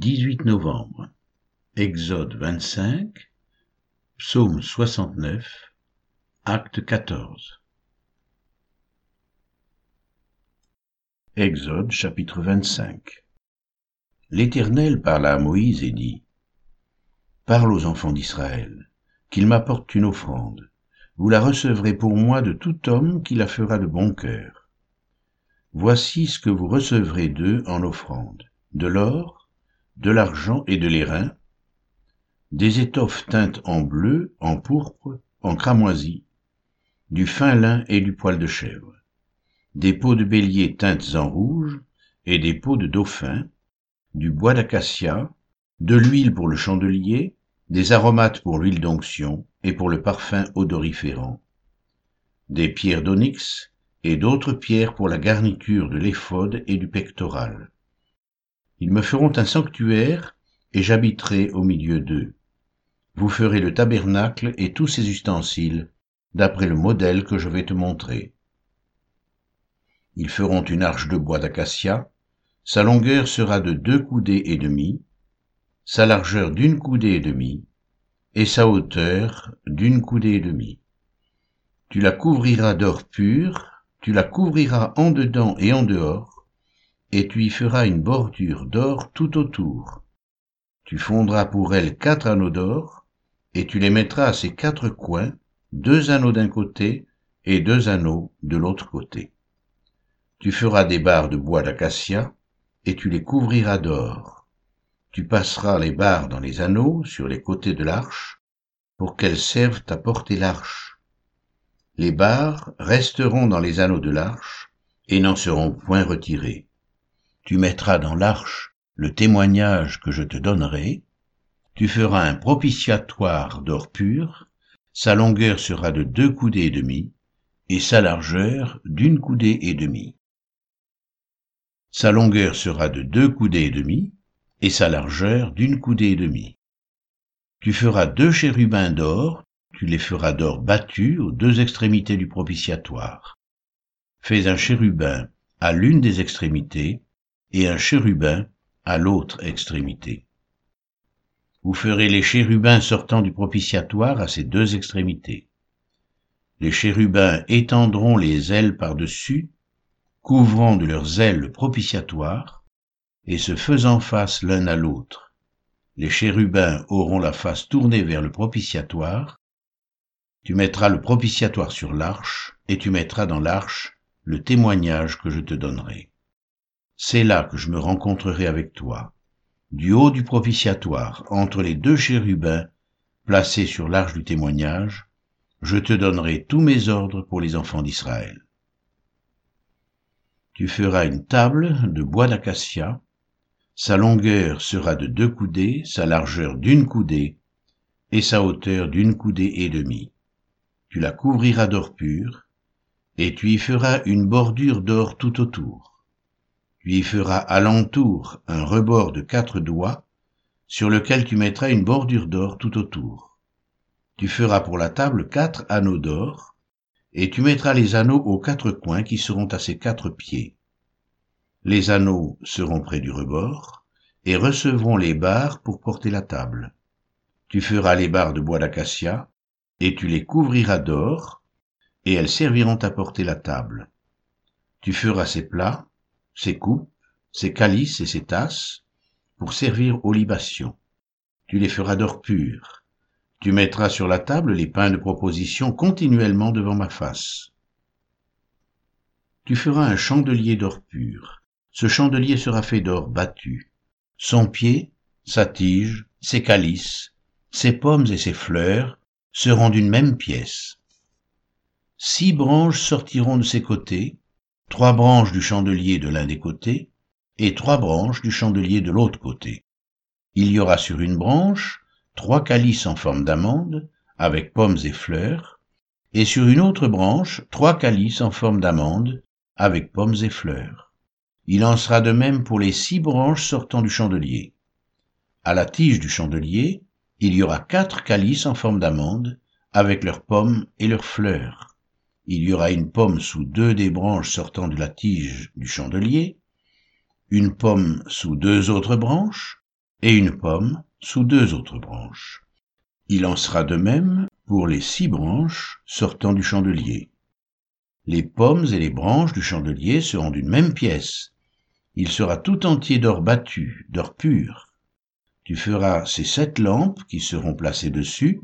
18 novembre. Exode 25, Psaume 69, Acte 14. Exode chapitre 25. L'Éternel parla à Moïse et dit, Parle aux enfants d'Israël, qu'ils m'apportent une offrande. Vous la recevrez pour moi de tout homme qui la fera de bon cœur. Voici ce que vous recevrez d'eux en offrande. De l'or, de l'argent et de l'airain, des étoffes teintes en bleu, en pourpre, en cramoisi, du fin lin et du poil de chèvre, des peaux de bélier teintes en rouge et des peaux de dauphin, du bois d'acacia, de l'huile pour le chandelier, des aromates pour l'huile d'onction et pour le parfum odoriférant, des pierres d'onyx et d'autres pierres pour la garniture de l'éphode et du pectoral. Ils me feront un sanctuaire et j'habiterai au milieu d'eux. Vous ferez le tabernacle et tous ses ustensiles, d'après le modèle que je vais te montrer. Ils feront une arche de bois d'acacia, sa longueur sera de deux coudées et demie, sa largeur d'une coudée et demie, et sa hauteur d'une coudée et demie. Tu la couvriras d'or pur, tu la couvriras en dedans et en dehors, et tu y feras une bordure d'or tout autour. Tu fondras pour elle quatre anneaux d'or, et tu les mettras à ses quatre coins, deux anneaux d'un côté et deux anneaux de l'autre côté. Tu feras des barres de bois d'acacia, et tu les couvriras d'or. Tu passeras les barres dans les anneaux sur les côtés de l'arche, pour qu'elles servent à porter l'arche. Les barres resteront dans les anneaux de l'arche, et n'en seront point retirées. Tu mettras dans l'arche le témoignage que je te donnerai, tu feras un propitiatoire d'or pur, sa longueur sera de deux coudées et demie, et sa largeur d'une coudée et demie. Sa longueur sera de deux coudées et demie, et sa largeur d'une coudée et demie. Tu feras deux chérubins d'or, tu les feras d'or battu aux deux extrémités du propitiatoire. Fais un chérubin à l'une des extrémités, et un chérubin à l'autre extrémité. Vous ferez les chérubins sortant du propitiatoire à ses deux extrémités. Les chérubins étendront les ailes par-dessus, couvrant de leurs ailes le propitiatoire, et se faisant face l'un à l'autre. Les chérubins auront la face tournée vers le propitiatoire. Tu mettras le propitiatoire sur l'arche, et tu mettras dans l'arche le témoignage que je te donnerai. C'est là que je me rencontrerai avec toi du haut du propitiatoire, entre les deux chérubins placés sur l'arche du témoignage, je te donnerai tous mes ordres pour les enfants d'Israël. Tu feras une table de bois d'acacia, sa longueur sera de deux coudées, sa largeur d'une coudée, et sa hauteur d'une coudée et demie. Tu la couvriras d'or pur, et tu y feras une bordure d'or tout autour tu y feras alentour un rebord de quatre doigts, sur lequel tu mettras une bordure d'or tout autour. Tu feras pour la table quatre anneaux d'or, et tu mettras les anneaux aux quatre coins qui seront à ses quatre pieds. Les anneaux seront près du rebord, et recevront les barres pour porter la table. Tu feras les barres de bois d'acacia, et tu les couvriras d'or, et elles serviront à porter la table. Tu feras ces plats, ses coupes, ses calices et ses tasses, pour servir aux libations. Tu les feras d'or pur. Tu mettras sur la table les pains de proposition continuellement devant ma face. Tu feras un chandelier d'or pur. Ce chandelier sera fait d'or battu. Son pied, sa tige, ses calices, ses pommes et ses fleurs seront d'une même pièce. Six branches sortiront de ses côtés, trois branches du chandelier de l'un des côtés et trois branches du chandelier de l'autre côté. Il y aura sur une branche trois calices en forme d'amande avec pommes et fleurs, et sur une autre branche trois calices en forme d'amande avec pommes et fleurs. Il en sera de même pour les six branches sortant du chandelier. À la tige du chandelier, il y aura quatre calices en forme d'amande avec leurs pommes et leurs fleurs il y aura une pomme sous deux des branches sortant de la tige du chandelier, une pomme sous deux autres branches, et une pomme sous deux autres branches. Il en sera de même pour les six branches sortant du chandelier. Les pommes et les branches du chandelier seront d'une même pièce. Il sera tout entier d'or battu, d'or pur. Tu feras ces sept lampes qui seront placées dessus,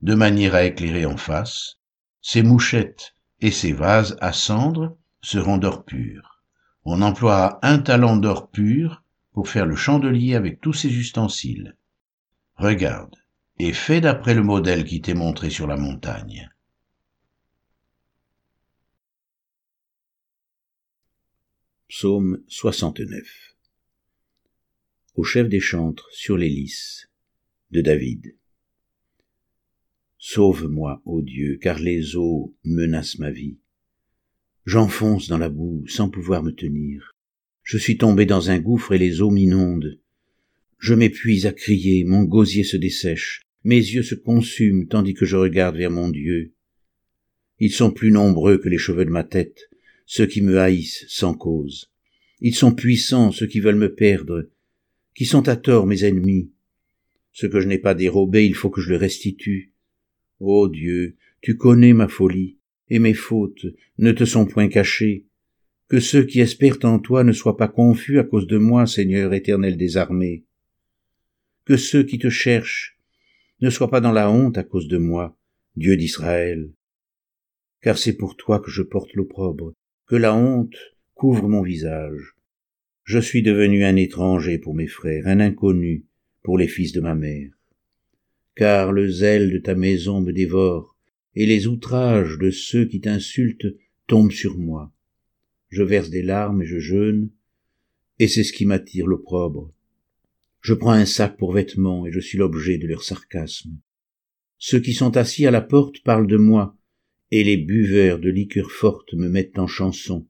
de manière à éclairer en face. Ces mouchettes et ces vases à cendre seront d'or pur. On emploiera un talent d'or pur pour faire le chandelier avec tous ses ustensiles. Regarde, et fais d'après le modèle qui t'est montré sur la montagne. Psaume 69 Au chef des chantres sur les lys de David. Sauve-moi, ô Dieu, car les eaux menacent ma vie. J'enfonce dans la boue sans pouvoir me tenir. Je suis tombé dans un gouffre et les eaux m'inondent. Je m'épuise à crier, mon gosier se dessèche, mes yeux se consument tandis que je regarde vers mon Dieu. Ils sont plus nombreux que les cheveux de ma tête, ceux qui me haïssent sans cause. Ils sont puissants, ceux qui veulent me perdre, qui sont à tort mes ennemis. Ce que je n'ai pas dérobé, il faut que je le restitue. Ô Dieu, tu connais ma folie, et mes fautes ne te sont point cachées. Que ceux qui espèrent en toi ne soient pas confus à cause de moi, Seigneur éternel des armées. Que ceux qui te cherchent ne soient pas dans la honte à cause de moi, Dieu d'Israël. Car c'est pour toi que je porte l'opprobre, que la honte couvre mon visage. Je suis devenu un étranger pour mes frères, un inconnu pour les fils de ma mère. Car le zèle de ta maison me dévore, et les outrages de ceux qui t'insultent tombent sur moi. Je verse des larmes et je jeûne, et c'est ce qui m'attire l'opprobre. Je prends un sac pour vêtements et je suis l'objet de leur sarcasme. Ceux qui sont assis à la porte parlent de moi, et les buveurs de liqueurs fortes me mettent en chanson.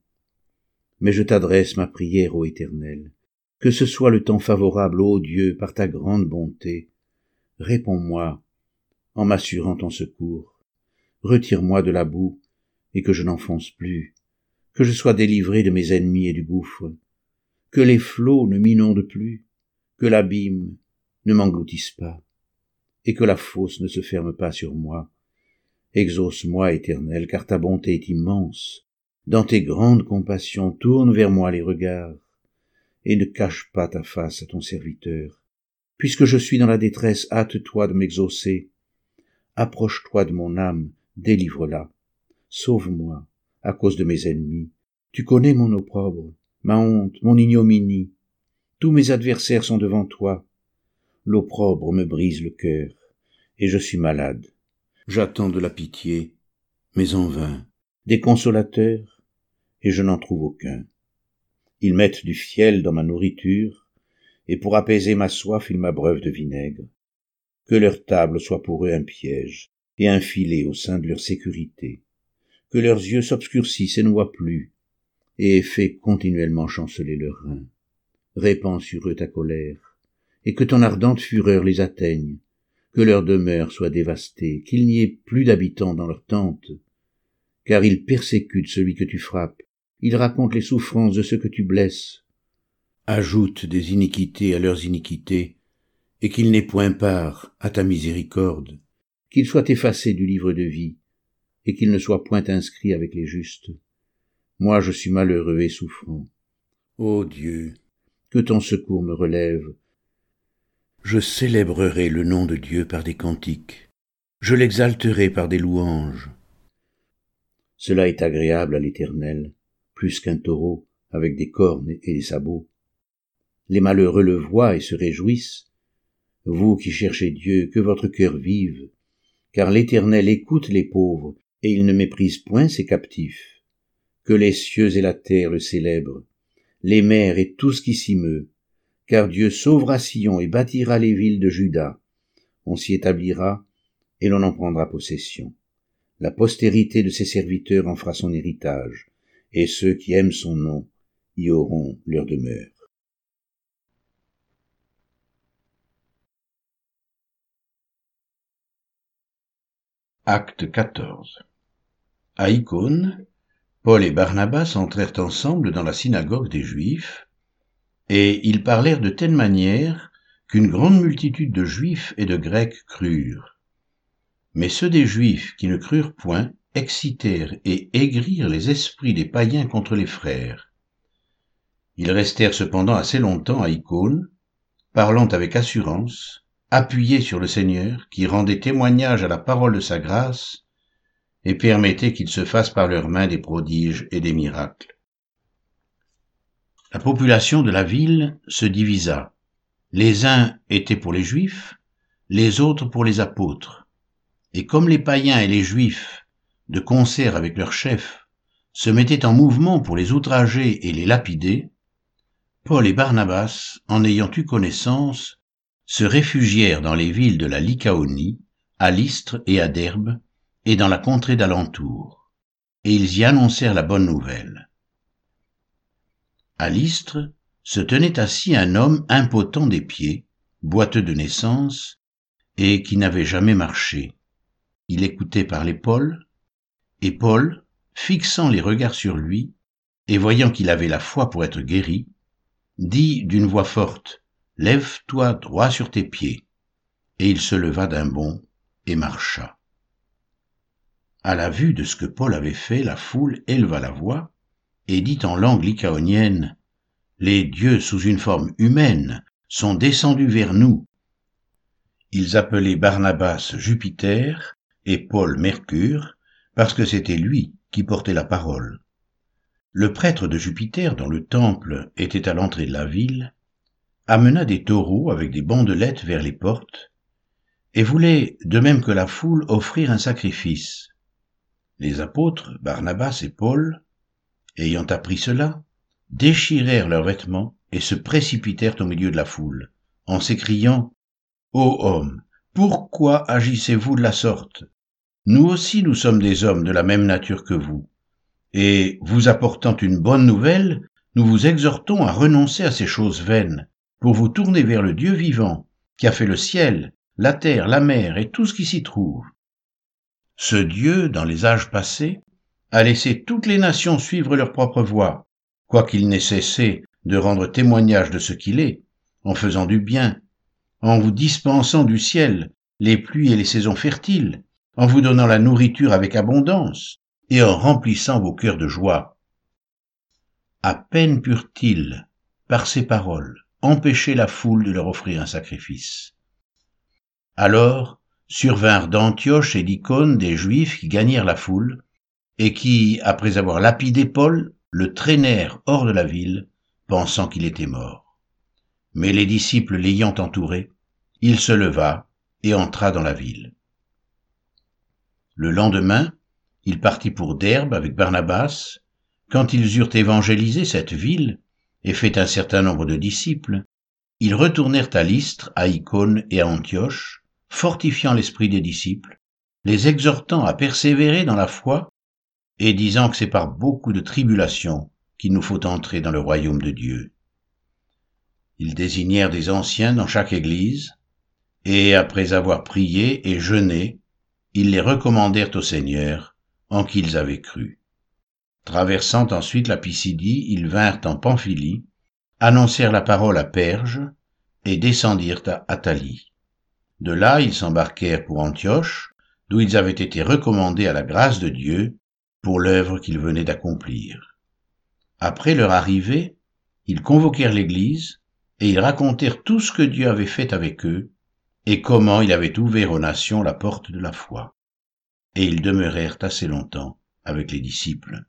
Mais je t'adresse ma prière, ô Éternel. Que ce soit le temps favorable, ô Dieu, par ta grande bonté. Réponds-moi en m'assurant ton secours. Retire-moi de la boue, et que je n'enfonce plus. Que je sois délivré de mes ennemis et du gouffre. Que les flots ne m'inondent plus que l'abîme ne m'engloutisse pas, et que la fosse ne se ferme pas sur moi. Exauce-moi, Éternel, car ta bonté est immense. Dans tes grandes compassions, tourne vers moi les regards, et ne cache pas ta face à ton serviteur. Puisque je suis dans la détresse, hâte-toi de m'exaucer. Approche-toi de mon âme, délivre-la. Sauve-moi, à cause de mes ennemis. Tu connais mon opprobre, ma honte, mon ignominie. Tous mes adversaires sont devant toi. L'opprobre me brise le cœur, et je suis malade. J'attends de la pitié, mais en vain, des consolateurs, et je n'en trouve aucun. Ils mettent du fiel dans ma nourriture, et pour apaiser ma soif, ils m'abreuvent de vinaigre. Que leur table soit pour eux un piège, et un filet au sein de leur sécurité. Que leurs yeux s'obscurcissent et ne voient plus, et fais continuellement chanceler leurs reins répands sur eux ta colère, et que ton ardente fureur les atteigne, que leur demeure soit dévastée, qu'il n'y ait plus d'habitants dans leurs tentes, car ils persécutent celui que tu frappes, ils racontent les souffrances de ceux que tu blesses, ajoute des iniquités à leurs iniquités, et qu'ils n'aient point part à ta miséricorde, qu'ils soient effacés du livre de vie, et qu'ils ne soient point inscrits avec les justes. Moi je suis malheureux et souffrant. Ô Dieu, que ton secours me relève. Je célébrerai le nom de Dieu par des cantiques, je l'exalterai par des louanges. Cela est agréable à l'Éternel, plus qu'un taureau avec des cornes et des sabots. Les malheureux le voient et se réjouissent. Vous qui cherchez Dieu, que votre cœur vive, car l'Éternel écoute les pauvres, et il ne méprise point ses captifs. Que les cieux et la terre le célèbrent, les mers et tout ce qui s'y meut, car Dieu sauvera Sion et bâtira les villes de Juda. On s'y établira, et l'on en prendra possession. La postérité de ses serviteurs en fera son héritage, et ceux qui aiment son nom y auront leur demeure. Acte 14 À Icône, Paul et Barnabas entrèrent ensemble dans la synagogue des Juifs, et ils parlèrent de telle manière qu'une grande multitude de Juifs et de Grecs crurent. Mais ceux des Juifs qui ne crurent point excitèrent et aigrirent les esprits des païens contre les frères. Ils restèrent cependant assez longtemps à Icône, parlant avec assurance, appuyés sur le Seigneur, qui rendait témoignage à la parole de sa grâce, et permettait qu'il se fasse par leurs mains des prodiges et des miracles. La population de la ville se divisa. Les uns étaient pour les Juifs, les autres pour les apôtres. Et comme les païens et les Juifs, de concert avec leurs chefs, se mettaient en mouvement pour les outrager et les lapider, Paul et Barnabas, en ayant eu connaissance, se réfugièrent dans les villes de la Lycaonie, à Lystre et à Derbe, et dans la contrée d'alentour, et ils y annoncèrent la bonne nouvelle. À Lystre se tenait assis un homme impotent des pieds, boiteux de naissance, et qui n'avait jamais marché. Il écoutait parler Paul, et Paul, fixant les regards sur lui, et voyant qu'il avait la foi pour être guéri, dit d'une voix forte, Lève-toi droit sur tes pieds. Et il se leva d'un bond et marcha. À la vue de ce que Paul avait fait, la foule éleva la voix et dit en langue lycaonienne, Les dieux sous une forme humaine sont descendus vers nous. Ils appelaient Barnabas Jupiter et Paul Mercure, parce que c'était lui qui portait la parole. Le prêtre de Jupiter, dont le temple était à l'entrée de la ville, amena des taureaux avec des bandelettes vers les portes, et voulait, de même que la foule, offrir un sacrifice. Les apôtres, Barnabas et Paul, ayant appris cela, déchirèrent leurs vêtements et se précipitèrent au milieu de la foule, en s'écriant Ô homme, pourquoi agissez-vous de la sorte? Nous aussi nous sommes des hommes de la même nature que vous, et vous apportant une bonne nouvelle, nous vous exhortons à renoncer à ces choses vaines pour vous tourner vers le Dieu vivant, qui a fait le ciel, la terre, la mer et tout ce qui s'y trouve. Ce Dieu, dans les âges passés, a laissé toutes les nations suivre leur propre voie, quoiqu'il n'ait cessé de rendre témoignage de ce qu'il est, en faisant du bien, en vous dispensant du ciel les pluies et les saisons fertiles, en vous donnant la nourriture avec abondance, et en remplissant vos cœurs de joie. À peine purent-ils, par ces paroles, empêcher la foule de leur offrir un sacrifice. Alors survinrent d'Antioche et d'Icône des Juifs qui gagnèrent la foule, et qui, après avoir lapidé Paul, le traînèrent hors de la ville, pensant qu'il était mort. Mais les disciples l'ayant entouré, il se leva et entra dans la ville. Le lendemain, il partit pour Derbe avec Barnabas. Quand ils eurent évangélisé cette ville, et fait un certain nombre de disciples, ils retournèrent à Lystre, à Icône et à Antioche, fortifiant l'esprit des disciples, les exhortant à persévérer dans la foi, et disant que c'est par beaucoup de tribulations qu'il nous faut entrer dans le royaume de Dieu. Ils désignèrent des anciens dans chaque église, et après avoir prié et jeûné, ils les recommandèrent au Seigneur, en qui ils avaient cru. Traversant ensuite la Pisidie, ils vinrent en Pamphylie, annoncèrent la parole à Perge et descendirent à Athalie. De là, ils s'embarquèrent pour Antioche, d'où ils avaient été recommandés à la grâce de Dieu pour l'œuvre qu'ils venaient d'accomplir. Après leur arrivée, ils convoquèrent l'Église et ils racontèrent tout ce que Dieu avait fait avec eux et comment il avait ouvert aux nations la porte de la foi. Et ils demeurèrent assez longtemps avec les disciples.